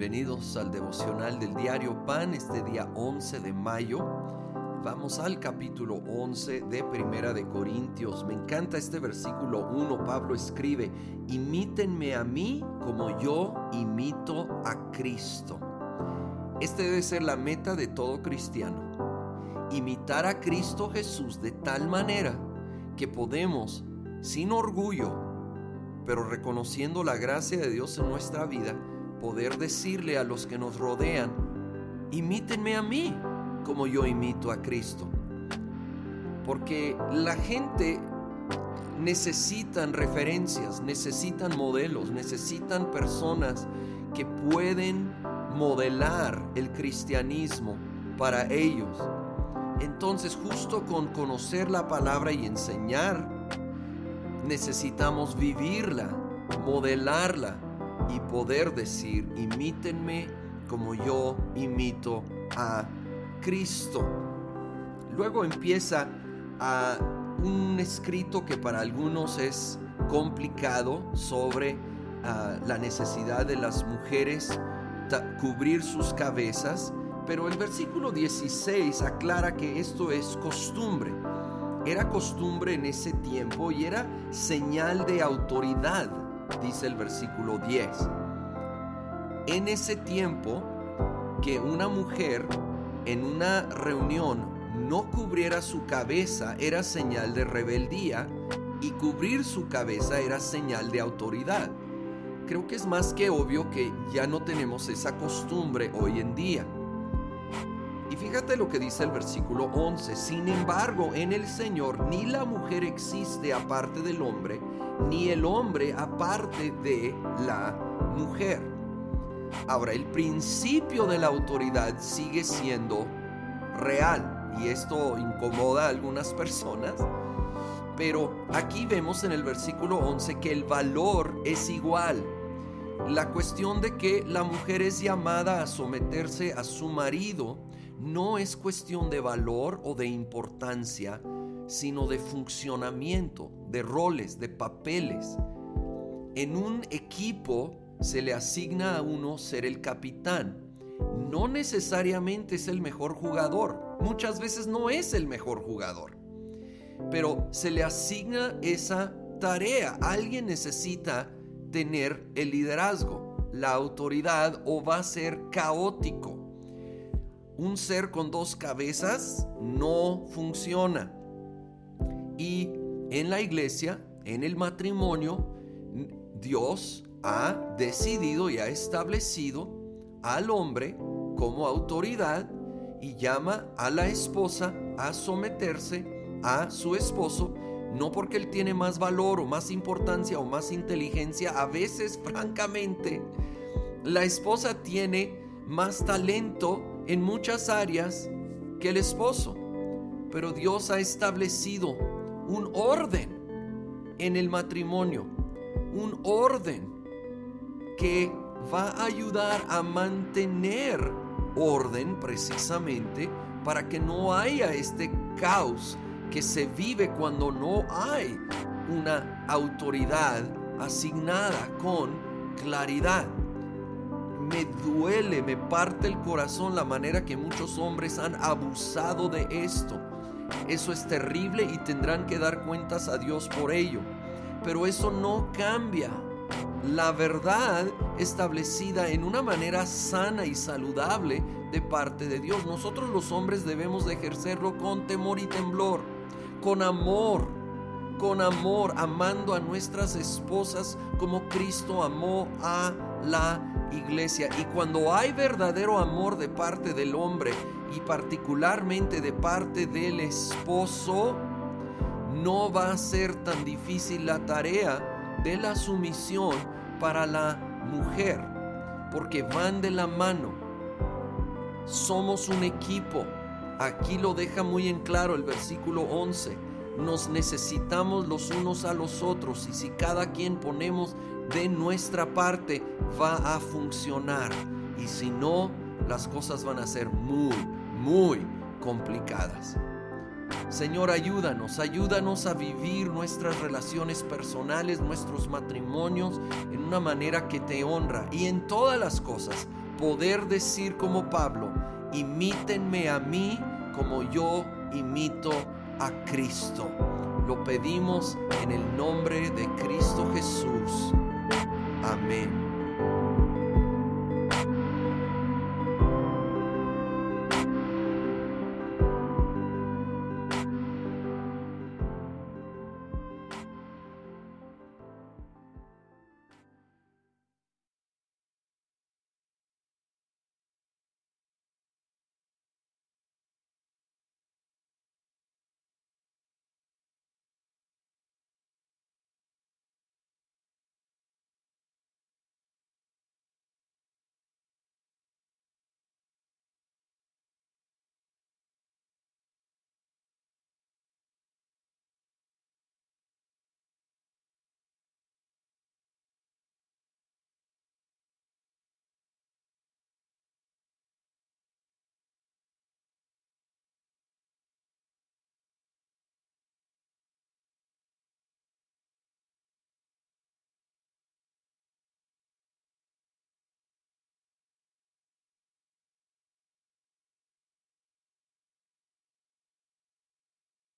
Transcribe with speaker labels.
Speaker 1: Bienvenidos al devocional del diario Pan este día 11 de mayo. Vamos al capítulo 11 de Primera de Corintios. Me encanta este versículo 1. Pablo escribe, imítenme a mí como yo imito a Cristo. Este debe ser la meta de todo cristiano. Imitar a Cristo Jesús de tal manera que podemos, sin orgullo, pero reconociendo la gracia de Dios en nuestra vida, poder decirle a los que nos rodean, imítenme a mí como yo imito a Cristo. Porque la gente necesitan referencias, necesitan modelos, necesitan personas que pueden modelar el cristianismo para ellos. Entonces justo con conocer la palabra y enseñar, necesitamos vivirla, modelarla y poder decir, imítenme como yo imito a Cristo. Luego empieza a un escrito que para algunos es complicado sobre ah, la necesidad de las mujeres cubrir sus cabezas, pero el versículo 16 aclara que esto es costumbre. Era costumbre en ese tiempo y era señal de autoridad dice el versículo 10. En ese tiempo que una mujer en una reunión no cubriera su cabeza era señal de rebeldía y cubrir su cabeza era señal de autoridad. Creo que es más que obvio que ya no tenemos esa costumbre hoy en día. Y fíjate lo que dice el versículo 11. Sin embargo, en el Señor ni la mujer existe aparte del hombre, ni el hombre aparte de la mujer. Ahora, el principio de la autoridad sigue siendo real y esto incomoda a algunas personas. Pero aquí vemos en el versículo 11 que el valor es igual. La cuestión de que la mujer es llamada a someterse a su marido no es cuestión de valor o de importancia, sino de funcionamiento, de roles, de papeles. En un equipo se le asigna a uno ser el capitán. No necesariamente es el mejor jugador, muchas veces no es el mejor jugador, pero se le asigna esa tarea. Alguien necesita tener el liderazgo, la autoridad o va a ser caótico un ser con dos cabezas no funciona. Y en la iglesia, en el matrimonio, Dios ha decidido y ha establecido al hombre como autoridad y llama a la esposa a someterse a su esposo, no porque él tiene más valor o más importancia o más inteligencia, a veces francamente la esposa tiene más talento en muchas áreas que el esposo. Pero Dios ha establecido un orden en el matrimonio, un orden que va a ayudar a mantener orden precisamente para que no haya este caos que se vive cuando no hay una autoridad asignada con claridad me duele, me parte el corazón la manera que muchos hombres han abusado de esto. Eso es terrible y tendrán que dar cuentas a Dios por ello. Pero eso no cambia la verdad establecida en una manera sana y saludable de parte de Dios. Nosotros los hombres debemos de ejercerlo con temor y temblor, con amor, con amor, amando a nuestras esposas como Cristo amó a la iglesia. Y cuando hay verdadero amor de parte del hombre y particularmente de parte del esposo, no va a ser tan difícil la tarea de la sumisión para la mujer, porque van de la mano. Somos un equipo. Aquí lo deja muy en claro el versículo 11. Nos necesitamos los unos a los otros y si cada quien ponemos de nuestra parte va a funcionar. Y si no, las cosas van a ser muy, muy complicadas. Señor, ayúdanos, ayúdanos a vivir nuestras relaciones personales, nuestros matrimonios en una manera que te honra y en todas las cosas poder decir como Pablo, imítenme a mí como yo imito a Cristo. Lo pedimos en el nombre de Cristo Jesús. Amén.